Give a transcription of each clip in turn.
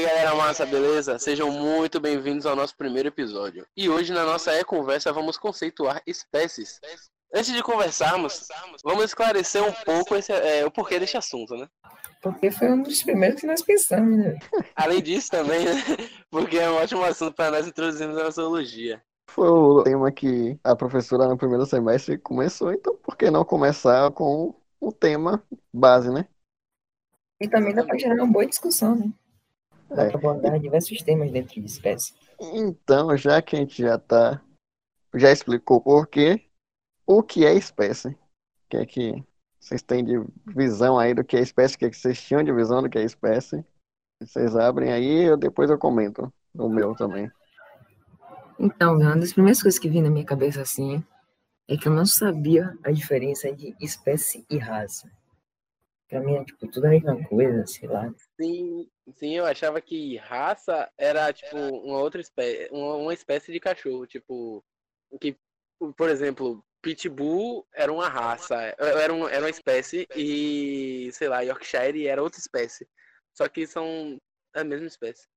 aí galera massa, beleza? Sejam muito bem-vindos ao nosso primeiro episódio. E hoje na nossa e-conversa vamos conceituar espécies. Antes de conversarmos, vamos esclarecer um pouco esse, é, o porquê desse assunto, né? Porque foi um dos primeiros que nós pensamos, né? Além disso também, né? Porque é um ótimo assunto para nós introduzirmos a zoologia. Foi o tema que a professora no primeiro semestre começou, então por que não começar com o tema base, né? E também dá para gerar uma boa discussão, né? Dá É. para abordar diversos temas dentro de espécie. Então, já que a gente já tá, já explicou por quê, o que é espécie? O que é que vocês têm de visão aí do que é espécie? O que é que vocês tinham de visão do que é espécie? Vocês abrem aí, eu depois eu comento o meu também. Então, uma das primeiras coisas que vinha na minha cabeça assim é que eu não sabia a diferença de espécie e raça. Pra mim é tipo tudo a mesma coisa, sei lá. Sim, sim, eu achava que raça era tipo uma outra espécie, uma, uma espécie de cachorro, tipo que, por exemplo, Pitbull era uma raça, era, um, era uma espécie e sei lá, Yorkshire era outra espécie. Só que são a mesma espécie.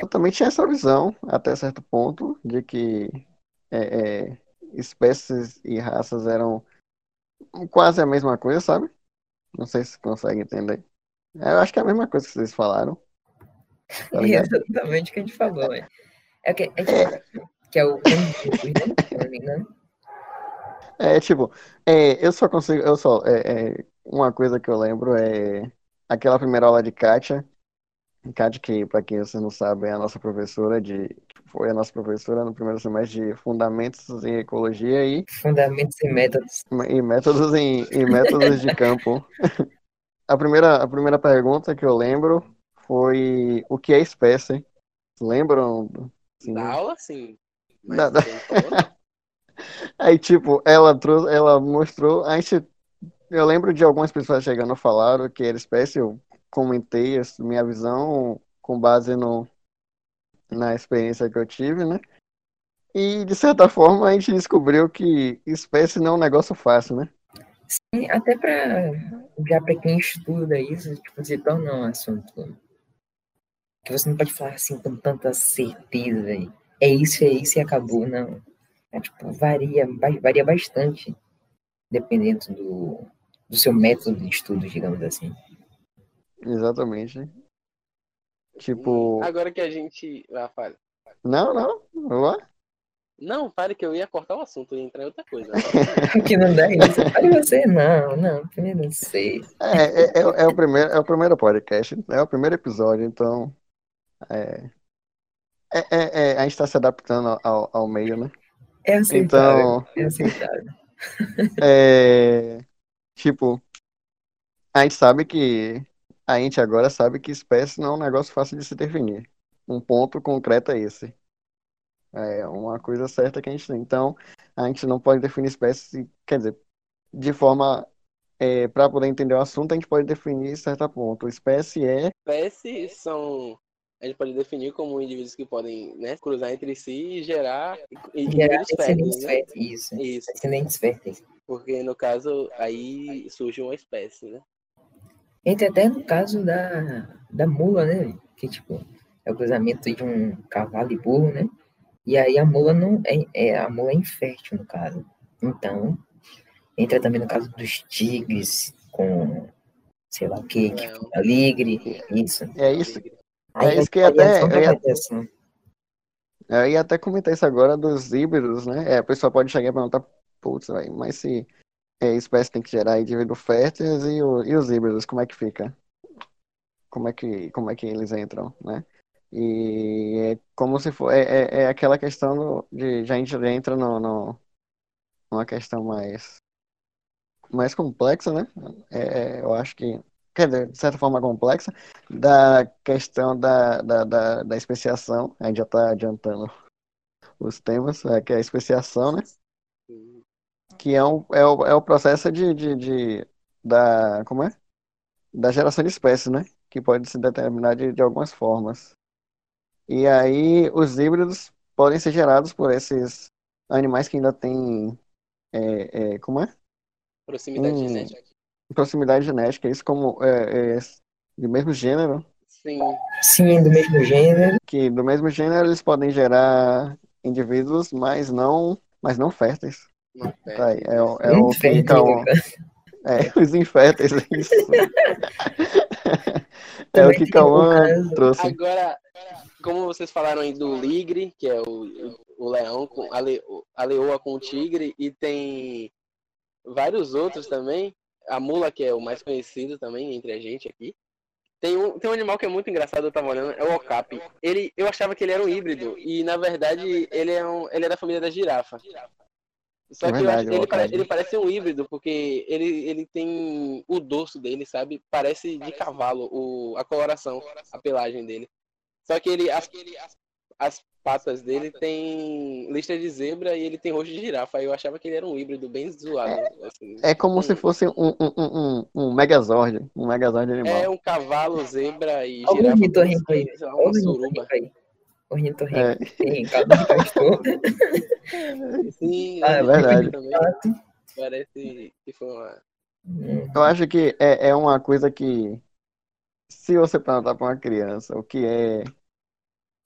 Eu também tinha essa visão, até certo ponto, de que é, é, espécies e raças eram quase a mesma coisa, sabe? Não sei se consegue entender. Eu acho que é a mesma coisa que vocês falaram. Tá É exatamente o que a gente falou, né? É que, é que, que é o candidato, né? É, tipo, é, eu só consigo, eu só, é, é, uma coisa que eu lembro é aquela primeira aula de Kátia, Kátia que, para quem vocês não sabem, é a nossa professora de, foi a nossa professora no primeiro semestre de Fundamentos em Ecologia e, Fundamentos e métodos. e Métodos em, e Métodos de Campo. A primeira, a primeira pergunta que eu lembro foi o que é espécie? Lembram? Assim, Na aula, sim. Da- da-. Aí, tipo, ela trouxe, ela mostrou, a gente, eu lembro de algumas pessoas chegando falaram que era espécie, eu comentei essa minha visão com base no, na experiência que eu tive, né? E, de certa forma, a gente descobriu que espécie não é um negócio fácil, né? Sim, até para já para quem estuda isso, tipo, se torna um assunto que você não pode falar assim com tanta certeza. É isso, é isso e acabou, não. É, tipo, varia, va- varia bastante, dependendo do, do seu método de estudo, digamos assim. Exatamente. Tipo, Agora que a gente. Ah, fale. não, não, vamos lá. Não, pare que eu ia cortar o assunto e entrar em outra coisa. que não dá isso. Olha você, não, não, primeiro não sei. É, é, é, é o primeiro, é o primeiro podcast, é o primeiro episódio, então é, é, é- é- a gente está se adaptando ao, ao meio, né? É aceitável, Então, é aceitável. é, tipo, a gente sabe que a gente agora sabe que espécie não é um negócio fácil de se definir. Um ponto concreto é esse. É uma coisa certa que a gente tem. Então, a gente não pode definir espécie, quer dizer, de forma para poder entender o assunto, a gente pode definir certo ponto. Espécie é Espécies são. A gente pode definir como indivíduos que podem né, cruzar entre si e gerar Gerar indivíduos férteis, descendentes né? isso. Isso, Descendentes férteis. porque no caso aí surge uma espécie, né? Entra até no caso da, da mula, né? Que, tipo, é o cruzamento de um cavalo e burro, né? E aí a mula não é, é a mula é infértil, no caso. Então, entra também no caso dos tigres com, sei lá o que, que Não. aligre, isso. É isso, Aí é isso que até- assim. Eu ia até comentar isso agora dos híbridos, né? É, a pessoa pode chegar e perguntar, putz, véio, mas se é, a espécie tem que gerar indivíduos férteis e, o- e os híbridos, como é que fica? Como é que, como é que eles entram, né? E é como se for, é, é, é aquela questão do- de, já a gente entra no, no, numa questão mais, mais complexa, né? É, é, eu acho que, quer dizer, de certa forma complexa, da questão da, da, da, da especiação, a gente já está adiantando os temas, é, que é a especiação, né? Que é, um, é, o, é o processo de, de, de- da, como é? Da geração de espécies, né? Que pode se determinar de, de algumas formas. E aí os híbridos podem ser gerados por esses animais que ainda têm, é, é, como é? Proximidade Hum. genética. Proximidade genética, isso como é, é, de mesmo gênero, Sim. Sim, do mesmo gênero. Que do mesmo gênero eles podem gerar indivíduos, mas não, mas não férteis. Não, é. Tá aí, é, o- é o que Infértil, Cauã- cara. É, os inférteis, isso. é o que Cauã trouxe. Agora, como vocês falaram aí do Ligre, que é o, o leão, com a, le, a leoa com o tigre, e tem vários outros também. A mula, que é o mais conhecido também entre a gente aqui. Tem um, tem um animal que é muito engraçado, eu tava olhando, é o okapi. Ele, eu achava que ele era um híbrido, e na verdade ele é, um, ele é da família da girafa. Só É que eu verdade, ele, parece, ele parece um híbrido, porque ele, ele tem o dorso dele, sabe? Parece de cavalo, o, a coloração, a pelagem dele. Só que ele, as, as patas dele tem lista de zebra e ele tem rosto de girafa. Aí eu achava que ele era um híbrido bem zoado. assim. É como Hum. se fosse um, um, um, um, um Megazord, um Megazord É animal. um cavalo, zebra e Olha o girafa. aí. Olha o uma suruba. ornitorrinco aí. Ornitorrinco. É, Tem cada de castor. Sim, Ah, é verdade. Parece que foi uma. Hum, eu acho que é, é uma coisa que, se você perguntar para uma criança o que é.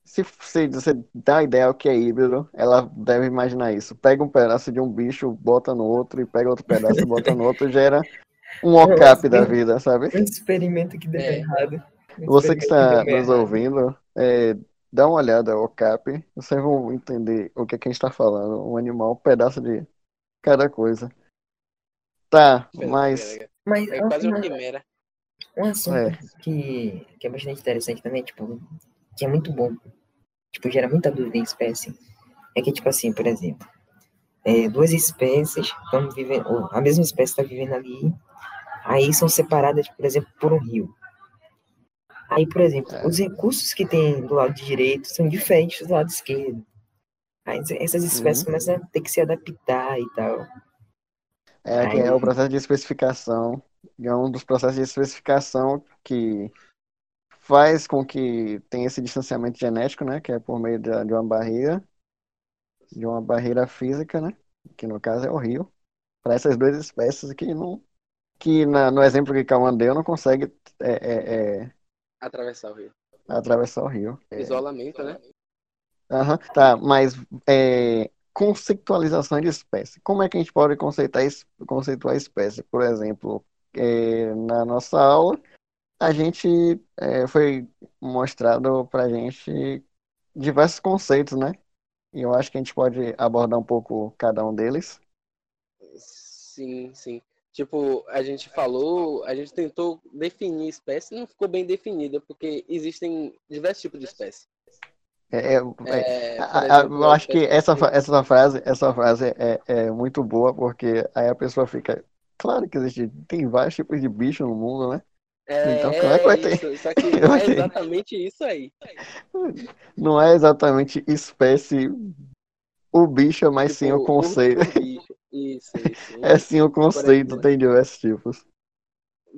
Se se você dá a ideia o que é híbrido, ela deve imaginar isso. Pega um pedaço de um bicho, bota no outro, e pega outro pedaço e bota no outro, gera um ocap da vida, sabe? Um experimento que deu É. errado. Um Você que está experimento nos ouvindo, é, dá uma olhada ao cap, vocês vão entender o que, é que a gente está falando. Um animal, um pedaço de cada coisa. Tá, mas Mas É quase uma quimera. um assunto É. que, que é bastante interessante também, tipo, que é muito bom, tipo, gera muita dúvida em espécie, é que, tipo assim, por exemplo, é, duas espécies estão vivendo, a mesma espécie está vivendo ali, aí são separadas, por exemplo, por um rio. Aí, por exemplo, É. os recursos que tem do lado direito são diferentes do lado esquerdo. Aí essas espécies Uhum. começam a ter que se adaptar e tal. é, que é o processo de especificação. É um dos processos de especificação que faz com que tenha esse distanciamento genético, né? Que é por meio de, de uma barreira, de uma barreira física, né? Que no caso é o rio. Para essas duas espécies que não. Que na- no exemplo que Calma deu, não consegue é, é, é, Atravessar o rio. atravessar o rio. É. Isolamento, né? Aham, tá, mas é, conceitualização de espécie. Como é que a gente pode conceitar, es- conceituar espécie? Por exemplo, é, na nossa aula, a gente é, foi mostrado pra gente diversos conceitos, né? E eu acho que a gente pode abordar um pouco cada um deles. Sim, sim. Tipo, a gente falou, a gente tentou definir espécie, não ficou bem definida, porque existem diversos tipos de espécie. É, é, É, a- exemplo, eu acho que essa, essa frase, essa frase é, é muito boa, porque aí a pessoa fica. Claro que existe, tem vários tipos de bicho no mundo, né? É, Então, como é que vai ter? isso, só que não é exatamente isso aí. Não é exatamente espécie o bicho, mas sim o Tipo, conceito. Isso, isso. É sim o conceito, exemplo. tem diversos tipos.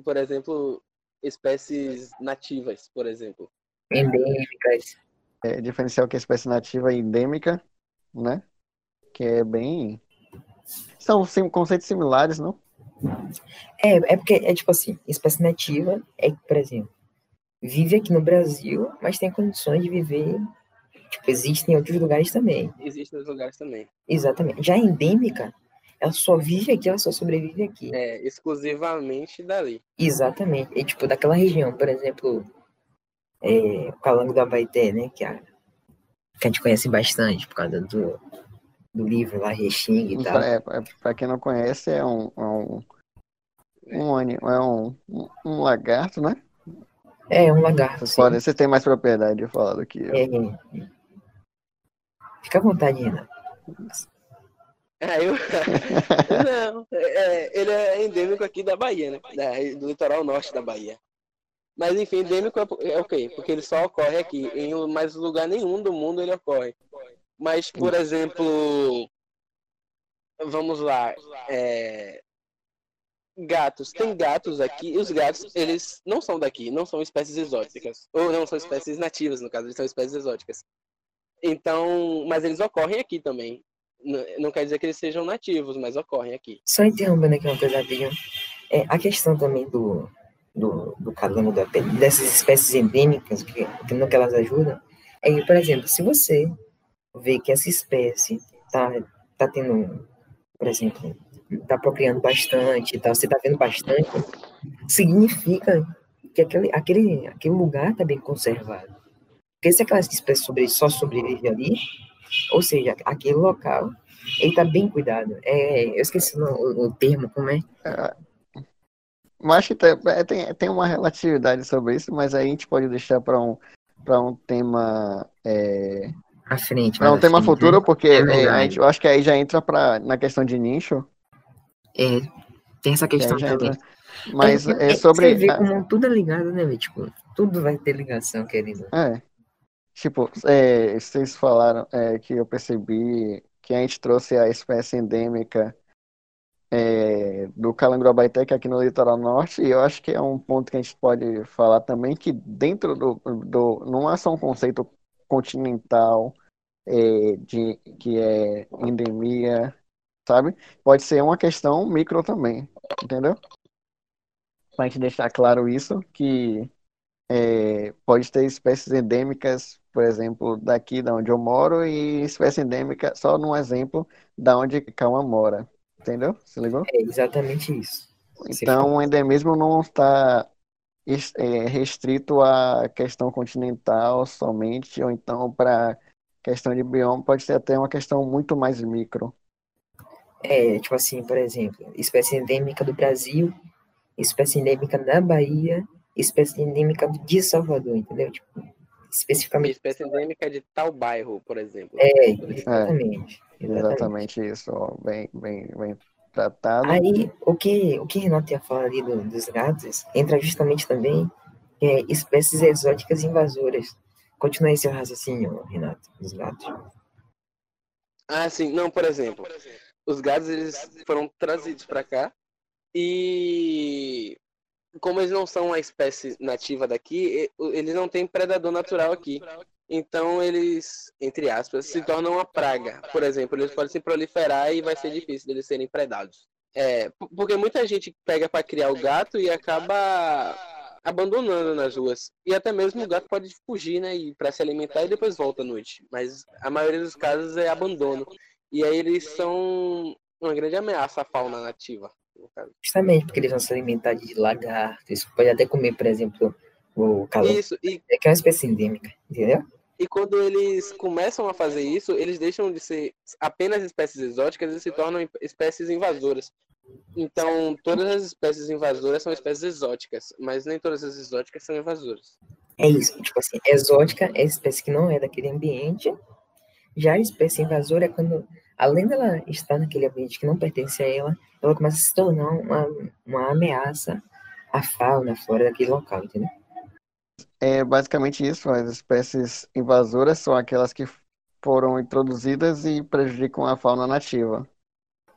Por exemplo, espécies nativas, por exemplo. Endêmicas. É diferenciar o que é espécie nativa e endêmica, né? Que é bem. São sim, conceitos similares, não? É, é porque é tipo assim, espécie nativa é que, por exemplo, vive aqui no Brasil, mas tem condições de viver, tipo, existe em outros lugares também. Existem nos lugares também. Exatamente. Já a endêmica, ela só vive aqui, ela só sobrevive aqui. É, exclusivamente dali. Exatamente. E tipo, daquela região, por exemplo, é, o Calango do Abaeté, né, que a, que a gente conhece bastante por causa do, do livro lá, Rexing e tal. É, é, pra quem não conhece, é um. É um, um, é um, um, lagarto, né? É, um lagarto. Vocês, sim. podem, vocês têm mais propriedade de falar do que eu. É, Fica à vontade, Renan. É, eu... Não, é, ele é endêmico aqui da Bahia, né? Da- do litoral norte da Bahia. Mas enfim, endêmico é, é o quê? Porque ele só ocorre aqui. Em mais lugar nenhum do mundo ele ocorre. Mas, por exemplo, vamos lá, é, gatos. Tem gatos aqui, e os gatos, eles não são daqui, não são espécies exóticas. Ou não são espécies nativas, no caso, eles são espécies exóticas. Então, mas eles ocorrem aqui também. Não quer dizer que eles sejam nativos, mas ocorrem aqui. Só interrompendo aqui uma rapidinho. É, a questão também do, do, do calango da pele, dessas espécies endêmicas, que, que não que elas ajudam, é que, por exemplo, se você vê que essa espécie tá, tá tendo, por exemplo, tá procriando bastante, tá, você tá vendo bastante, significa que aquele, aquele, aquele lugar tá bem conservado. Porque se aquelas espécies sobre, só sobrevivem ali, ou seja, aquele local, ele tá bem cuidado. É, eu esqueci o, o termo, como é? é mas acho que tem, é, tem, tem uma relatividade sobre isso, mas aí a gente pode deixar para um, um tema. É, à frente. Para um tema frente, futuro, né? porque é, a gente, eu acho que aí já entra pra, na questão de nicho. É, tem essa questão também. Entra, mas é, é sobre. Você vê como tudo é ligado, né, Tipo, tudo vai ter ligação, querido. É. Tipo, é, vocês falaram é, que eu percebi que a gente trouxe a espécie endêmica é, do Calangrobaité aqui no litoral norte, e eu acho que é um ponto que a gente pode falar também, que dentro do, do não é só um conceito continental é, de, que é endemia, sabe? Pode ser uma questão micro também, entendeu? Para a gente deixar claro isso, que é, pode ter espécies endêmicas, por exemplo, daqui da onde eu moro, e espécie endêmica, só num exemplo, da onde Calma mora. Entendeu? Se ligou? É exatamente isso. Então, o endemismo não está é, restrito à questão continental somente, ou então para questão de bioma, pode ser até uma questão muito mais micro. É, tipo assim, por exemplo, espécie endêmica do Brasil, espécie endêmica da Bahia, espécie endêmica de Salvador, entendeu? Tipo, especificamente. Espécie endêmica de tal bairro, por exemplo. É, exatamente. É, exatamente isso, bem, bem, bem tratado. Aí, o que, o que Renato ia falar ali do, dos gatos entra justamente também é, espécies exóticas invasoras. Continua aí seu raciocínio, Renato, dos gatos. Ah, sim. Não, por exemplo, os gatos eles foram trazidos para cá e como eles não são uma espécie nativa daqui, eles não têm predador natural aqui. Então eles, entre aspas, se tornam uma praga. Por exemplo, eles podem se proliferar e vai ser difícil deles serem predados. É, porque muita gente pega para criar o gato e acaba abandonando nas ruas. E até mesmo o gato pode fugir, né, e para se alimentar e depois volta à noite. Mas a maioria dos casos é abandono. E aí eles são uma grande ameaça à fauna nativa. Justamente porque eles vão se alimentar de lagartos, pode até comer, por exemplo, o calor. Isso, e... É que é uma espécie endêmica, entendeu? E quando eles começam a fazer isso, eles deixam de ser apenas espécies exóticas e se tornam espécies invasoras. Então, todas as espécies invasoras são espécies exóticas, mas nem todas as exóticas são invasoras. É isso, tipo assim, exótica é espécie que não é daquele ambiente, já a espécie invasora é quando, além dela estar naquele ambiente que não pertence a ela, ela começa a se tornar uma, uma ameaça à fauna, à flora daquele local, entendeu? É basicamente isso. As espécies invasoras são aquelas que foram introduzidas e prejudicam a fauna nativa.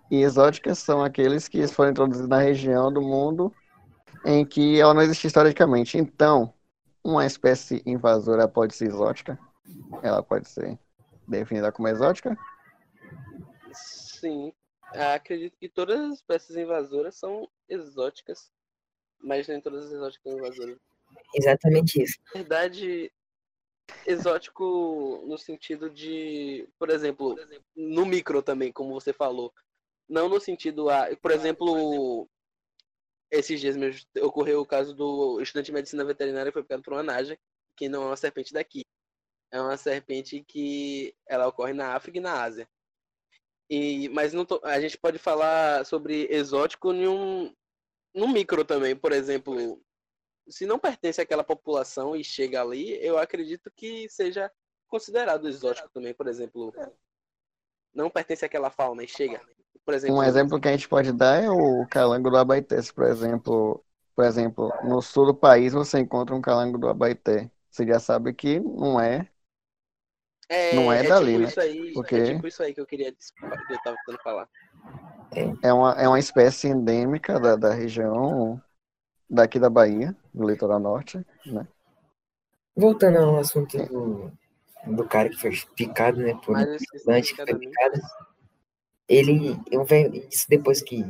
E exóticas são aqueles que foram introduzidos na região do mundo em que ela não existe historicamente. Então, uma espécie invasora pode ser exótica? Ela pode ser definida como exótica? Sim. Ah, acredito que todas as espécies invasoras são exóticas, mas nem todas as exóticas são invasoras. Exatamente isso. Na verdade, exótico no sentido de, por exemplo, no micro também, como você falou. Não no sentido a, por exemplo, esses dias mesmo ocorreu o caso do estudante de medicina veterinária que foi picado por uma naja, que não é uma serpente daqui. É uma serpente que ela ocorre na África e na Ásia. E, mas não tô, a gente pode falar sobre exótico em um, no micro também, por exemplo. Se não pertence àquela população e chega ali, eu acredito que seja considerado exótico também, por exemplo. Não pertence àquela fauna e chega. Por exemplo, um exemplo que a gente pode dar é o calango do Abaité, por exemplo. Por exemplo, no sul do país você encontra um calango do Abaité. Você já sabe que não é é, não é, é dali, tipo né? Isso aí, Porque... É tipo isso aí que eu queria que eu tava tentando falar. É uma, é uma espécie endêmica da, da região daqui da Bahia, do litoral norte, né? Voltando ao assunto do, do cara que foi picado, né, por um que foi picado, ele, eu vejo isso depois que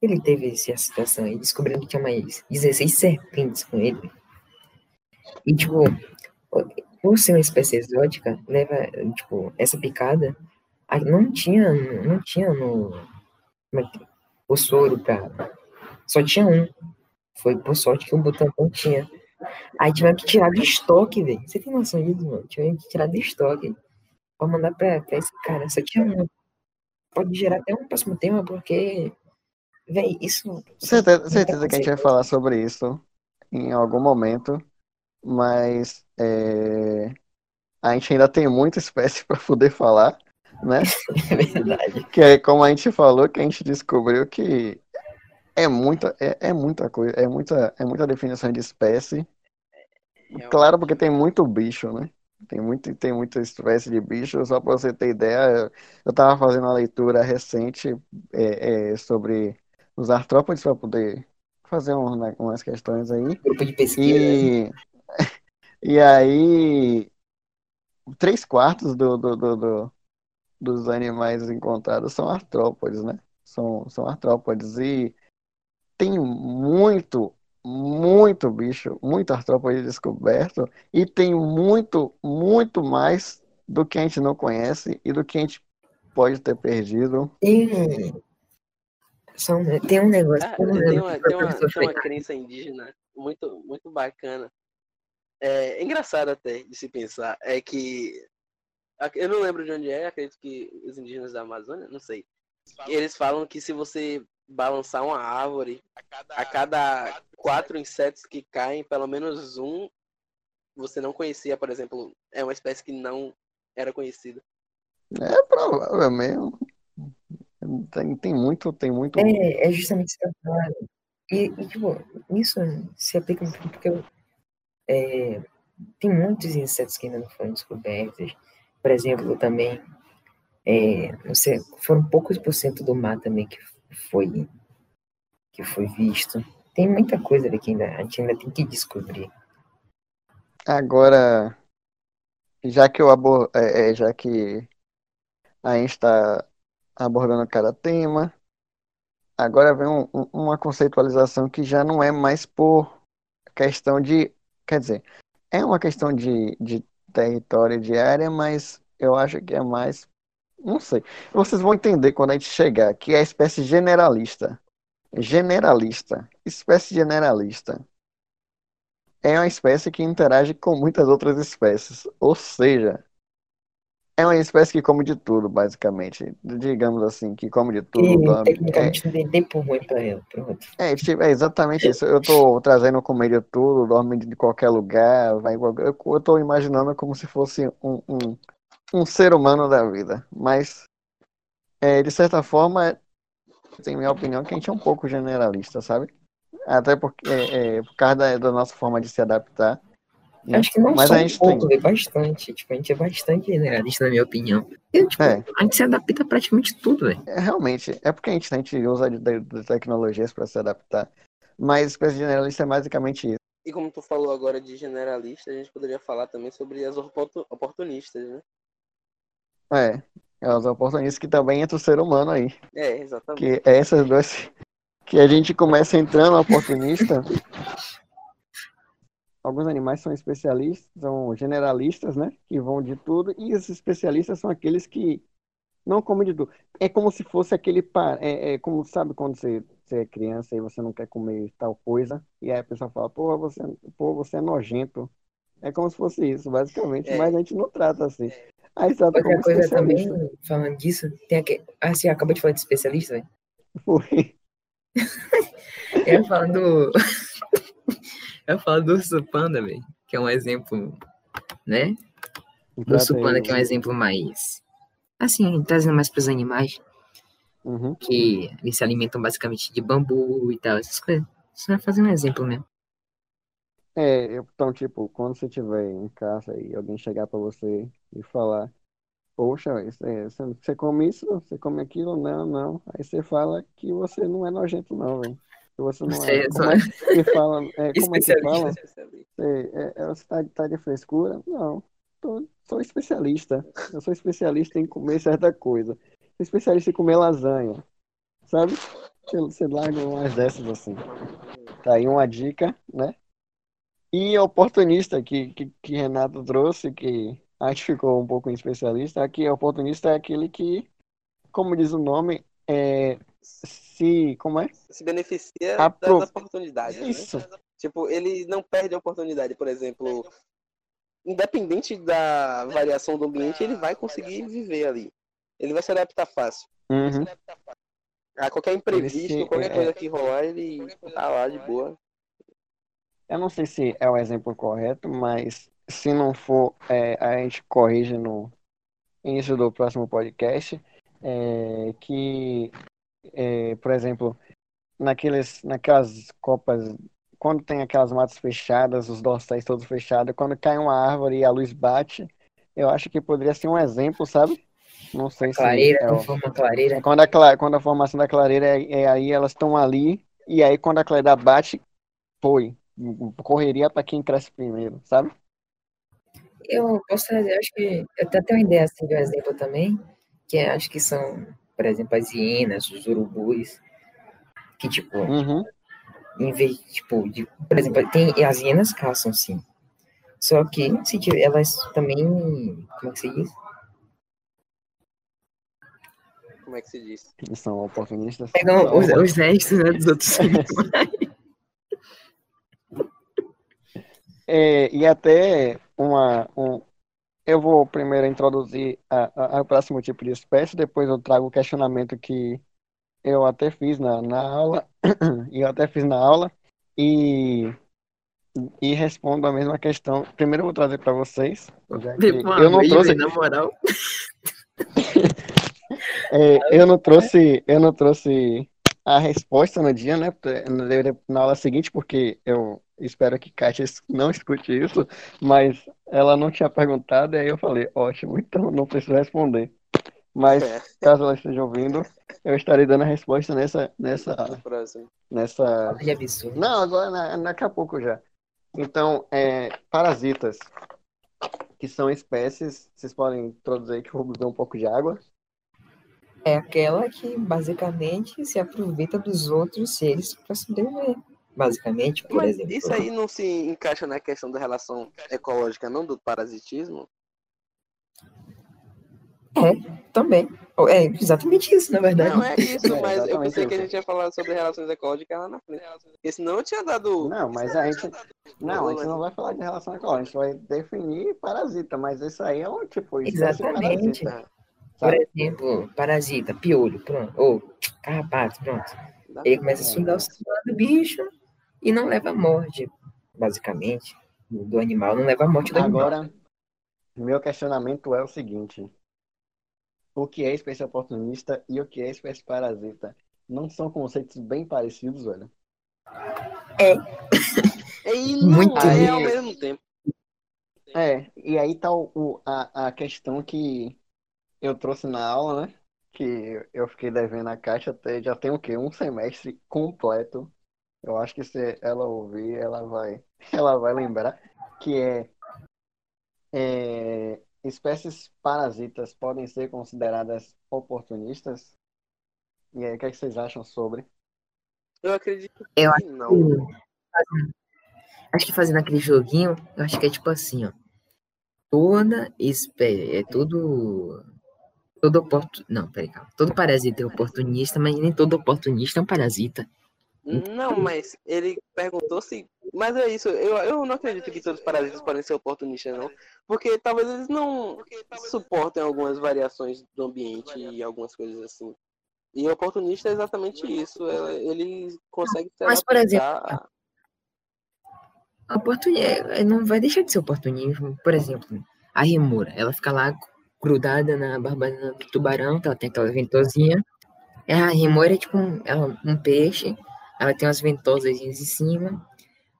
Ele teve essa situação e descobriu que tinha mais 16 serpentes com ele. E, tipo, por ser uma espécie exótica, leva, tipo, essa picada, não tinha, não tinha no, é o soro pra, só tinha um. Foi por sorte que o botão não tinha. Aí tiveram que tirar de estoque, velho. Você tem noção disso, mano? Tiveram que tirar de estoque pra mandar pra, pra esse cara. Só tinha um. Pode gerar até um próximo tema, porque, velho, isso... Certeza, certeza que a gente vai falar sobre isso em algum momento, mas é, a gente ainda tem muita espécie para poder falar, né? É verdade. Que é como a gente falou, que a gente descobriu que é muita, é, é muita coisa, é muita, é muita definição de espécie. Claro, porque tem muito bicho, né? Tem, muito, tem muita espécie de bicho. Só para você ter ideia, eu estava fazendo uma leitura recente é, é, sobre os artrópodes para poder fazer um, né, umas questões aí. Grupo de pesquisa. E, e aí, três quartos do, do, do, do, dos animais encontrados são artrópodes, né? São, são artrópodes. E tem muito, muito bicho, muito artrópode descoberto. E tem muito, muito mais do que a gente não conhece e do que a gente pode ter perdido. Tem, são, tem um negócio. Ah, tem, uma, tem, uma, tem uma crença indígena muito, muito bacana. É engraçado até de se pensar. É que. Eu não lembro de onde é, acredito que os indígenas da Amazônia, não sei. Eles falam que se você balançar uma árvore, a cada quatro insetos que caem, pelo menos um você não conhecia, por exemplo, é uma espécie que não era conhecida. É provável mesmo. Tem, tem muito, tem muito. É, é justamente isso que eu falo. E, e, tipo, isso se aplica muito porque é, tem muitos insetos que ainda não foram descobertos. Por exemplo, também, é, não sei, foram poucos por cento do mar também que foi, que foi visto. Tem muita coisa ali que ainda, a gente ainda tem que descobrir. Agora, já que eu abor... é, é, já que a gente está abordando cada tema, agora vem um- um- uma conceitualização que já não é mais por questão de, quer dizer, é uma questão de, de território de área, mas eu acho que é mais, não sei. Vocês vão entender quando a gente chegar, que é a espécie generalista. Generalista, espécie generalista. É uma espécie que interage com muitas outras espécies. Ou seja, é uma espécie que come de tudo, basicamente. Digamos assim, que come de tudo, E dorme. É, tecnicamente não tem tempo ruim pra ela. Pronto. é, tipo, é exatamente isso. Eu tô trazendo comer de tudo, dorme de qualquer lugar, vai. Eu, eu tô imaginando como se fosse um, um, um ser humano da vida. Mas, é, de certa forma, tem minha opinião que a gente é um pouco generalista, sabe? Até porque, é, é, por causa da, da nossa forma de se adaptar. Né? Acho que não Mas só a um gente pouco, tem. é bastante. Tipo, a gente é bastante generalista, na minha opinião. E, tipo, É. a gente se adapta a praticamente tudo, velho. É, realmente, é porque a gente, a gente usa de, de- de tecnologias para se adaptar. Mas espécie generalista é basicamente isso. E como tu falou agora de generalista, a gente poderia falar também sobre as oportu- oportunistas, né? É, é os oportunistas que também entra o ser humano aí. É, exatamente. Que é essas duas que a gente começa entrando oportunista. Alguns animais são especialistas, são generalistas, né? Que vão de tudo, e os especialistas são aqueles que não comem de tudo. É como se fosse aquele par, é, é como sabe quando você, você é criança e você não quer comer tal coisa, e aí a pessoa fala, pô, você, pô, você é nojento. É como se fosse isso, basicamente, É. mas a gente não trata assim. Aí trata Outra como coisa também, falando disso, tem aquele. Ah, você acabou de falar de especialista, velho? Foi. Eu ia falar do. Eu falar do urso panda, velho. Que é um exemplo, né? Do urso panda, que é um exemplo mais. Assim, trazendo mais pros animais, Uhum. que eles se alimentam basicamente de bambu e tal, essas coisas. Só vai fazer um exemplo mesmo. É, então, tipo, quando você estiver em casa e alguém chegar pra você e falar, poxa, é- você você come isso, você come aquilo, não, não. Aí você fala que você não é nojento, não, velho. Você não Você é. é Como é que fala? É, como é que fala? Especialista. Você, é, é, você tá, tá de frescura? Não. Tô- sou especialista. Eu sou especialista em comer certa coisa. Sou especialista em comer lasanha. Sabe? você larga umas dessas assim. Tá aí uma dica, né? E oportunista que, que, que Renato trouxe, que acho que ficou um pouco em especialista, aqui oportunista é aquele que, como diz o nome, é, se. Como é? Se beneficia Apro- das oportunidades. né? Isso. Tipo, ele não perde a oportunidade, por exemplo. Independente da variação do ambiente, ele vai conseguir viver ali. Ele vai se adaptar fácil. Uhum. A qualquer imprevisto, se- qualquer é- coisa que rolar, ele tá lá de boa. Eu não sei se é o exemplo correto, mas se não for, é, a gente corrige no início do próximo podcast. é, que, é, por exemplo, naqueles, naquelas copas, quando tem aquelas matas fechadas, os dorsais todos fechados, quando cai uma árvore e a luz bate, eu acho que poderia ser um exemplo, sabe? Não sei se Clareira, é não o- forma clareira. quando a, quando a formação da clareira é, é aí, elas estão ali, e aí quando a clareira bate, foi. Correria para quem cresce primeiro, sabe? Eu posso trazer, acho que eu até tenho uma ideia assim de um exemplo também, que é, acho que são, por exemplo, as hienas, os urubus, que tipo, Uhum. em vez, tipo, de, por exemplo, tem as hienas caçam sim. Só que se tiver, elas também, como é que se diz? Como é que se diz? Eles são oportunistas. Pegam os, os restos né, dos outros É, e até uma. Um, eu vou primeiro introduzir a, a, a próximo tipo de espécie, depois eu trago o questionamento que eu até fiz na, na aula, e eu até fiz na aula, e, e respondo a mesma questão. Primeiro eu vou trazer para vocês, eu não trouxe, na moral. é, eu não trouxe, eu não trouxe a resposta no dia, né? Na aula seguinte, porque eu espero que Kátia não escute isso, mas ela não tinha perguntado, e aí eu falei, ótimo, então não preciso responder. Mas É, caso ela esteja ouvindo, eu estarei dando a resposta nessa, nessa, próximo. nessa. Que absurdo. Não, agora na- daqui a pouco já. Então, é, parasitas, que são espécies, vocês podem introduzir que eu vou beber um pouco de água. É aquela que basicamente se aproveita dos outros seres para sobreviver. Basicamente, por Mas exemplo. isso aí não se encaixa na questão da relação ecológica, não do parasitismo? Também. É exatamente isso, na verdade. Não é isso, É, mas eu exatamente pensei que a gente ia falar sobre relações ecológicas lá na frente. Porque senão eu tinha dado. Não, mas a gente. Não, a gente não vai falar de relação ecológica, a gente vai definir parasita, mas isso aí é um tipo espécie Exatamente. parasita, Por exemplo, parasita, piolho, pronto. Ou carrapato, pronto. Ele começa a sugar o sangue do bicho e não leva à morte, basicamente, do animal. Não leva à morte do animal. Agora, meu questionamento é o seguinte: o que é espécie oportunista e o que é espécie parasita? Não são conceitos bem parecidos, velho? E não Muito é ao mesmo tempo. É, e aí tá o- a, a questão que eu trouxe na aula, né? Que eu fiquei devendo a caixa até já tem o quê? Um semestre completo. Eu acho que se ela ouvir, ela vai, ela vai lembrar que é, é, espécies parasitas podem ser consideradas oportunistas. E aí, o que, é que vocês acham sobre? Eu acredito Eu que não. Acho que fazendo aquele joguinho, eu acho que é tipo assim, ó. Toda espécie, é todo. Todo oportunista. Não, peraí, calma. Todo parasita é oportunista, mas nem todo oportunista é um parasita. Não, mas ele perguntou se. Mas é isso, eu, eu não acredito que todos os parasitas podem ser oportunistas, não. Porque talvez eles não suportem algumas variações do ambiente e algumas coisas assim. E o oportunista é exatamente isso. Ele consegue se Mas, por exemplo, adaptar. Oportunismo, não vai deixar de ser oportunismo. Por exemplo, a remora, ela fica lá grudada na barbada do tubarão, que ela tem aquela ventosinha. É, A remora é tipo um, um peixe, ela tem umas ventosas em cima,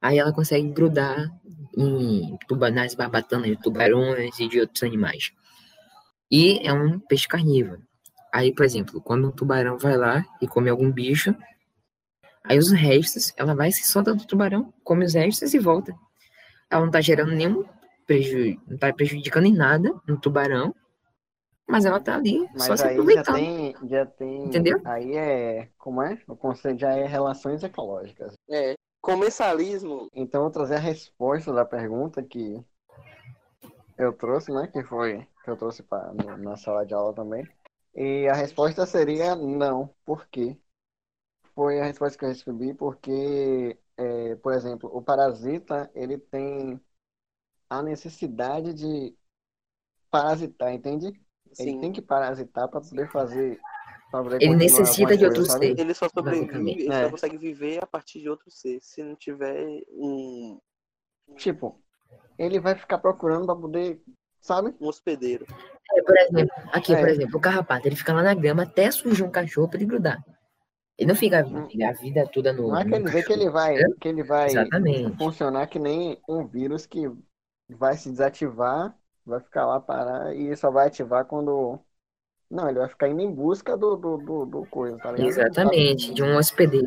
aí ela consegue grudar em tuba, nas barbatanas de tubarões e de outros animais. E é um peixe carnívoro. Aí, por exemplo, quando um tubarão vai lá e come algum bicho, Aí os restos, ela vai se solta do tubarão, come os restos e volta. Ela não tá gerando nenhum prejuízo, não tá prejudicando em nada no tubarão. Mas ela tá ali, só Mas se aí já aproveitando. tem, já tem. Entendeu? Aí é. Como é? O conceito já é relações ecológicas. É, comensalismo. Então eu vou trazer a resposta da pergunta que eu trouxe, né? Que foi que eu trouxe pra, no- na sala de aula também. E a resposta seria não. Por quê? Foi a resposta que eu recebi porque, é, por exemplo, o parasita ele tem a necessidade de parasitar, entende? Ele Sim. tem que parasitar para poder fazer. pra poder Ele necessita de coisa, outro sabe? ser. Ele só sobrevive, ele É. só consegue viver a partir de outro ser. Se não tiver um, Tipo, ele vai ficar procurando para poder, sabe? um hospedeiro. É, por exemplo, aqui, por É. exemplo, o carrapato, ele fica lá na grama até surgir um cachorro pra ele grudar. Ele não fica Hum. a vida toda no. Não é quer dizer que ele vai, que ele vai Exatamente. funcionar que nem um vírus que vai se desativar, vai ficar lá parar e só vai ativar quando. Não, ele vai ficar indo em busca do, do, do, do coisa, tá ligado? Exatamente, de um hospedeiro.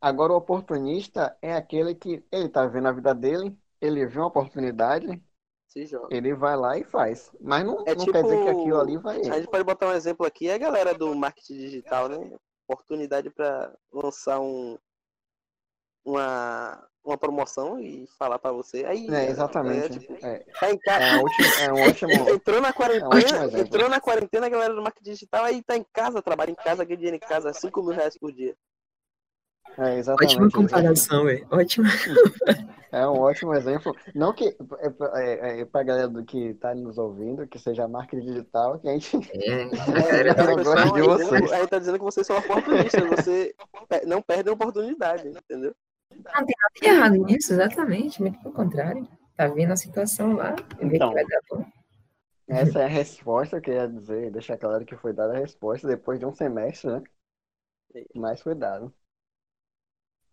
Agora o oportunista é aquele que ele tá vendo a vida dele, ele viu uma oportunidade, Se joga. ele vai lá e faz. Mas não, É não quer dizer que tipo- aquilo ali vai. A gente pode botar um exemplo aqui, é a galera do marketing digital, né? Oportunidade para lançar um, uma, uma promoção e falar para você. Aí, É, exatamente. tipo, É, tá em casa. é, um ótimo, é um ótimo. Entrou na É um quarentena, exemplo. entrou na quarentena a galera do marketing digital, aí tá em casa, trabalha em casa, ganha dinheiro em casa, 5 mil reais por dia. É, exatamente. Ótima comparação, velho. Ótima. É um ótimo exemplo. Não que é, pra- é, é pra galera do que tá nos ouvindo, que seja marca digital, que a gente. É, É, a a, pessoa gosto de aí vocês. aí tá dizendo que vocês são oportunistas, você não perde a oportunidade, entendeu? Não tem nada de errado nisso, exatamente. Muito pelo contrário. Tá vendo a situação lá e vê Então. que vai dar bom. Essa é a resposta, eu queria dizer, deixar claro que foi dada a resposta depois de um semestre, né? Mas foi dado.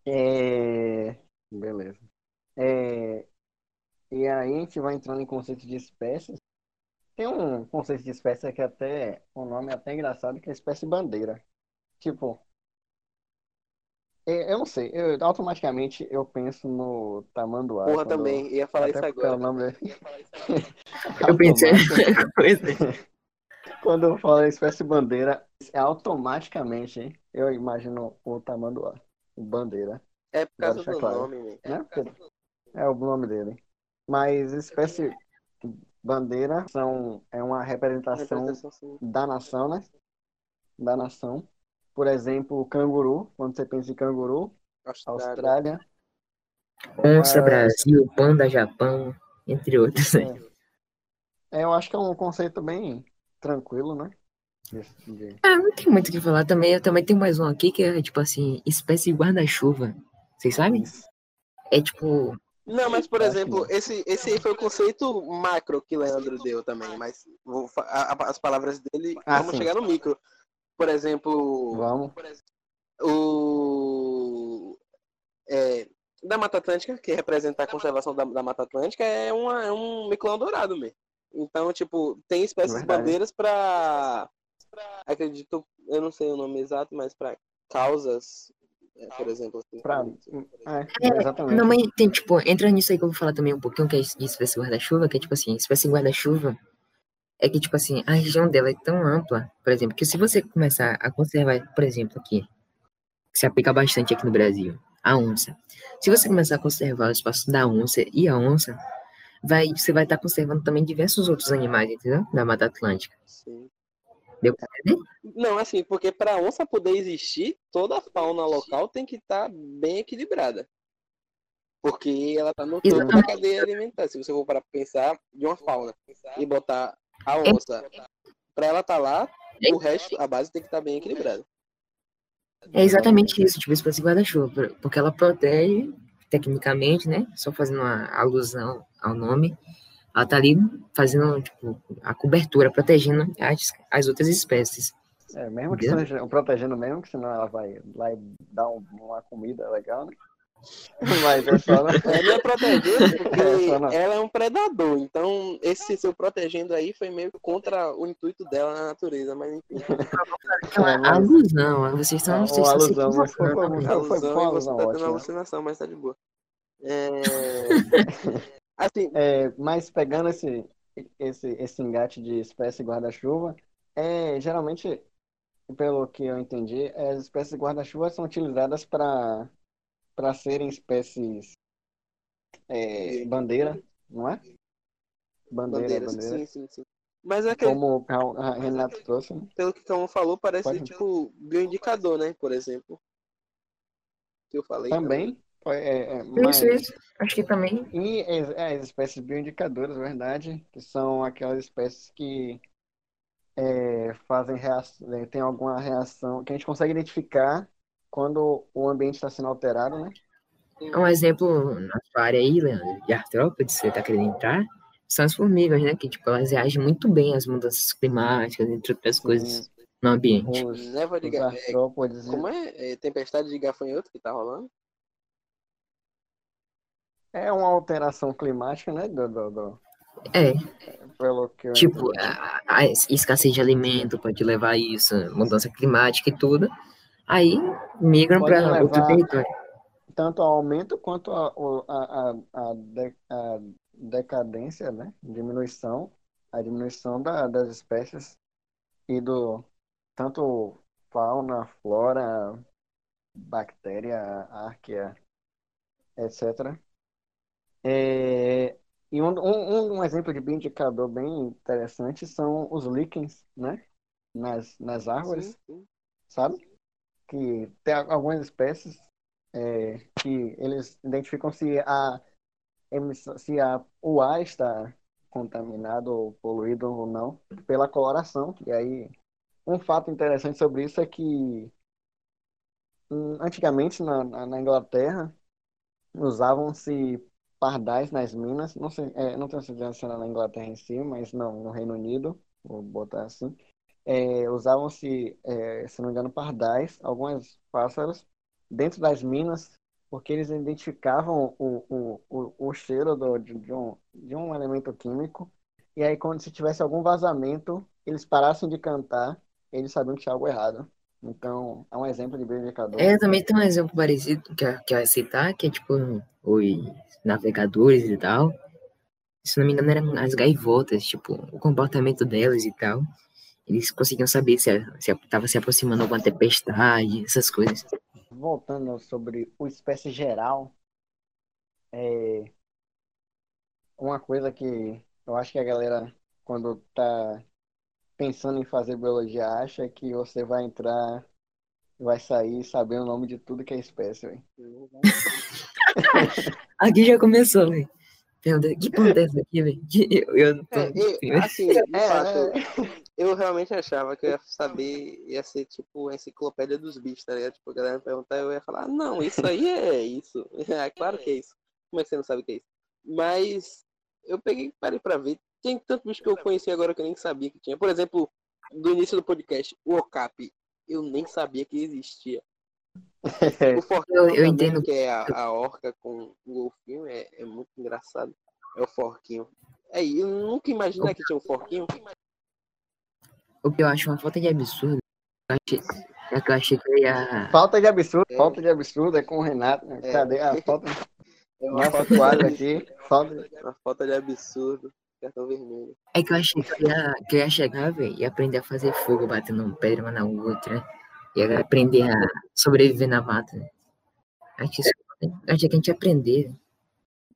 É... Beleza. É... E aí a gente vai entrando em conceito de espécies. Tem um conceito de espécie que até o nome é até engraçado, que é espécie bandeira. Tipo, é, eu não sei, eu, automaticamente eu penso no tamanduá. Porra, quando- também, ia falar até isso é agora. nome. Eu pensei coisa. Quando eu falo espécie bandeira, é automaticamente hein, eu imagino o tamanduá, o bandeira, É por causa do claro. nome, man. né? Porque é o nome dele. Mas espécie bandeira são, é uma representação Representação, da nação, né? Da nação. Por exemplo, o canguru, quando você pensa em canguru, Austrália. Austrália. Onça, Ah, Brasil, Panda, Japão, entre outros. né? É, eu acho que é um conceito bem tranquilo, né? Ah, não tem muito o que falar também. Eu também tenho mais um aqui que é tipo assim, espécie de guarda-chuva. Vocês sabem? É tipo. Não, mas por exemplo, esse, esse aí foi o conceito macro que Leandro deu também, mas vou a- a- as palavras dele, Ah, vamos sim. chegar no micro. Por exemplo, Vamos. o é, da Mata Atlântica, que representa a conservação da, da Mata Atlântica, é, uma, é um miclão dourado mesmo. Então, tipo, tem espécies Verdade. bandeiras para acredito, eu não sei o nome exato, mas para causas, é, por exemplo, assim, Pra, é, É, exatamente. Não, mas tem, tipo, entra nisso aí que eu vou falar também um pouquinho, que é de espécie guarda-chuva, que é tipo assim, espécie guarda-chuva é que, tipo assim, a região dela é tão ampla, por exemplo, que se você começar a conservar, por exemplo, aqui, que se aplica bastante aqui no Brasil, a onça. Se você começar a conservar o espaço da onça e a onça, vai, você vai estar conservando também diversos outros animais, entendeu? Da Mata Atlântica. Sim. Deu pra entender? Não, assim, porque para onça poder existir, toda a fauna local tem que estar bem equilibrada. Porque ela tá no topo da cadeia alimentar. Se você for para pensar de uma fauna e botar a É. onça para ela estar lá, o resto, a base tem que estar bem equilibrada. É exatamente isso, tipo, espécie guarda-chuva, por- porque ela protege, tecnicamente, né? Só fazendo uma alusão ao nome, ela tá ali fazendo, tipo, a cobertura, protegendo as, as outras espécies. É, mesmo que seja protegendo mesmo, que senão ela vai lá e dar um- uma comida legal, né? Mas é só. É, não é protegendo porque É, não. ela é um predador. Então, esse seu protegendo aí foi meio contra o intuito dela na natureza. Mas enfim, É, mas- alusão, vocês estão, Uma vocês estão alusão, mas foi- alusão foi e você tá tendo alucinação, mas tá de boa. É... Assim, É, mas pegando esse, esse, esse engate de espécie guarda-chuva é geralmente, pelo que eu entendi, as espécies guarda-chuva são utilizadas para para serem espécies é, bandeira, não é? Bandeira, bandeira. Sim, sim, sim. Mas é que, Como o a Renato trouxe, né? pelo que o Calma falou, parece Pode- tipo bioindicador, né? Por exemplo. Que eu falei. Também, é, é, mas... Isso, isso. Acho que também. E as, é, as espécies bioindicadoras, verdade, que são aquelas espécies que é, fazem reação, é, tem alguma reação que a gente consegue identificar quando o ambiente está sendo alterado, né? Um exemplo na sua área aí, Leandro, de artrópodes, você tá querendo entrar, são as formigas, né? Que, tipo, elas reagem muito bem às mudanças climáticas, entre outras coisas, no ambiente. Os, Névoa de os ga- é, artrópodes, Como é? É tempestade de gafanhoto que tá rolando? é uma alteração climática, né? Do, do, do- É, pelo que tipo, entendi. a, a escassez de alimento pode levar a isso, mudança climática e tudo. Aí migram para outro território. tanto ao aumento quanto a, o- a, a, a, de- a decadência, né? Diminuição, a diminuição da, das espécies e do tanto fauna, flora, bactéria, arqueia, etc. É, e um, um, um exemplo de bioindicador bem interessante são os líquens, né? Nas, nas árvores Sim, sim. sabe? Que tem algumas espécies é, que eles identificam se a se a, o ar está contaminado ou poluído ou não pela coloração. E aí, um fato interessante sobre isso é que hum, antigamente na, na, na Inglaterra usavam-se pardais nas minas, não sei, é, não tenho certeza se era na Inglaterra em si, mas não, no Reino Unido, vou botar assim é, usavam-se, é, se não me engano, pardais, alguns pássaros, dentro das minas, porque eles identificavam o, o, o, o cheiro do, de, de um, de um elemento químico, e aí quando se tivesse algum vazamento, eles parassem de cantar, eles sabiam que tinha algo errado. Então, é um exemplo de bioindicador. É, também tem um exemplo parecido que que eu ia citar, que é tipo os navegadores e tal. Se não me engano, eram as gaivotas, tipo, o comportamento delas e tal. Eles conseguiam saber se estava se aproximando alguma tempestade, essas coisas. Voltando sobre o espécie geral, é uma coisa que eu acho que a galera, quando tá pensando em fazer biologia, acha que você vai entrar, vai sair sabendo o nome de tudo que é espécie, velho. Aqui já começou, velho. Pergunta, que planta é essa aqui, velho? Eu, eu não tô... É, e, assim, É, fato, eu realmente achava que eu ia saber, ia ser tipo a enciclopédia dos bichos, tá ligado? Tipo, a galera me perguntar, eu ia falar, não, isso aí é isso. É claro que é isso. Como é que você não sabe o que é isso? Mas eu peguei e parei pra ver. Tem tanto bicho que eu conheci agora que eu nem sabia que tinha. Por exemplo, do início do podcast, o Ocap. Eu nem sabia que existia. O Forquinho Eu- eu entendo. que é a, a orca com o golfinho, é, é muito engraçado. É o Forquinho. É, eu nunca imaginei que tinha um Forquinho. O que eu acho uma falta de absurdo eu achei, é que eu achei que eu ia. Falta de absurdo, É. falta de absurdo é com o Renato. É. Cadê a falta? É falta, quadro aqui, falta falta de absurdo. Cartão vermelho. É que eu achei que eu ia, que eu ia chegar, velho, e aprender a fazer fogo batendo pedra uma na outra. E aprender a sobreviver na mata. né? Acho isso, achei que a gente ia aprender.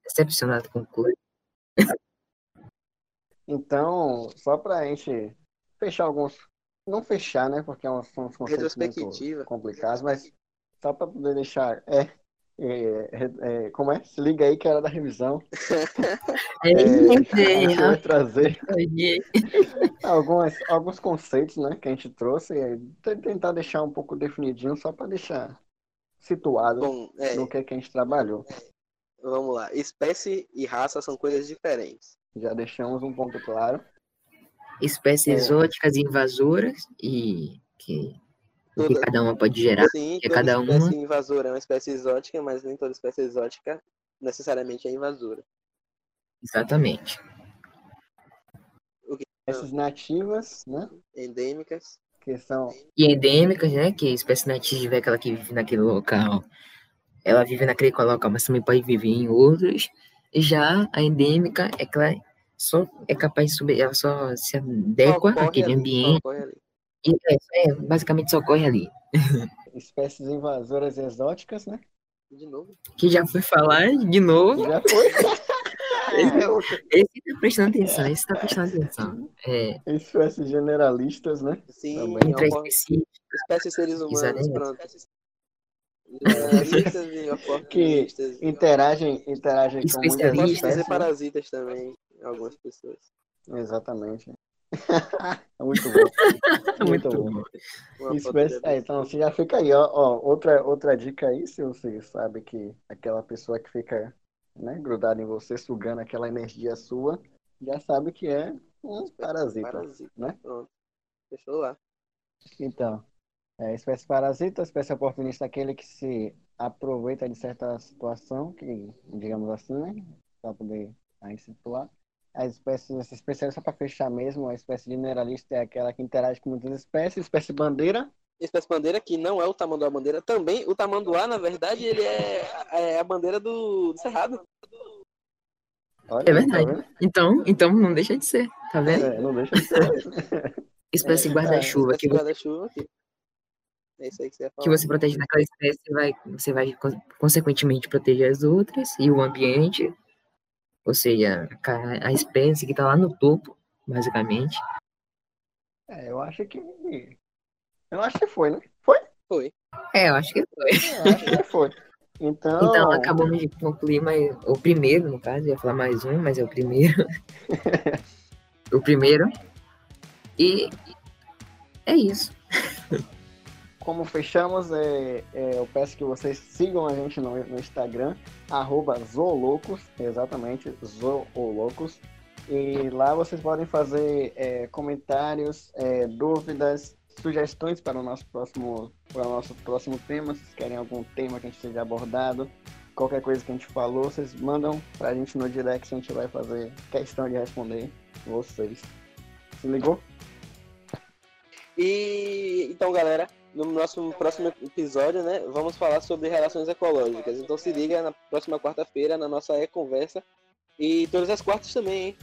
Decepcionado com coisa. Então, só pra gente fechar alguns. Não fechar, né? Porque são uns conceitos muito Retrospectiva. complicados, mas só pra poder deixar. É, é, é, como é? Se liga aí que era da revisão. É, É, vai trazer algumas, alguns conceitos, né? Que a gente trouxe e te- tentar deixar um pouco definidinho, só pra deixar situado Bom, é, no que, que a gente trabalhou. vamos lá. Espécie e raça são coisas diferentes. Já deixamos um ponto claro. Espécies É. exóticas e invasoras e que, o que cada uma pode gerar. Sim, que toda cada espécie uma- invasora é uma espécie exótica, mas nem toda espécie exótica necessariamente é invasora. Exatamente. Essas nativas, né? Endêmicas. Que são E endêmicas, né? Que espécie nativa é aquela que vive naquele local. Ela vive naquele local, mas também pode viver em outros. E já a endêmica é aquela só é capaz de subir, ela só se adequa Só àquele ali, ambiente e é, é, basicamente só corre ali. Espécies invasoras exóticas, né? De novo. Que já foi falar de novo. Já foi. Esse tá prestando atenção, esse tá prestando atenção. É, Espécies generalistas, né? Sim, ocorre- específico. espécies seres humanos, Exatamente. pronto. Generalistas e oportunistas. Interagem, interagem com muitas espécies. fazer né? parasitas também, algumas pessoas. Exatamente. É muito bom. Muito bom. bom. Uma Espécie- é, então você já fica aí, ó, ó, outra, outra dica aí, se você sabe que aquela pessoa que fica né, grudada em você, sugando aquela energia sua, já sabe que é um parasita. Parasita, né? Pronto. Fechou lá. Então, é, espécie parasita, espécie oportunista é aquele que se aproveita de certa situação, que, digamos assim, né? Para poder aí situar. A espécie, essa espécie só para fechar mesmo, a espécie generalista é aquela que interage com muitas espécies, espécie bandeira, Espécie bandeira, que não é o tamanduá bandeira, também o tamanduá, na verdade, ele é, é a bandeira do, do cerrado. Olha É aí, verdade. tá? Então, então não deixa de ser, tá vendo? É, não deixa de ser. Espécie guarda-chuva Espécie que, você- guarda-chuva aqui. É isso aí que você ia falar. que você protege daquela espécie, vai, você vai con- consequentemente proteger as outras e o ambiente, ou seja, a, a espécie que tá lá no topo, basicamente. É, eu acho que. Eu acho que foi, né? Foi? Foi. É, eu acho que foi. Eu acho que foi. Então. Então, acabamos de concluir mais, o primeiro, no caso, eu ia falar mais um, mas é o primeiro. o primeiro. E é isso. Como fechamos, é, é, eu peço que vocês sigam a gente no, no Instagram, arroba Zoolocos, exatamente, Zoolocos. E lá vocês podem fazer é, comentários, é, dúvidas, sugestões para o nosso próximo, para o nosso próximo tema. Se vocês querem algum tema que a gente seja abordado, qualquer coisa que a gente falou, vocês mandam pra gente no direct, a gente vai fazer questão de responder vocês. Se ligou? E então, galera, no nosso próximo episódio, né, vamos falar sobre relações ecológicas. Então se liga na próxima quarta-feira na nossa e-conversa. E todas as quartas também, hein?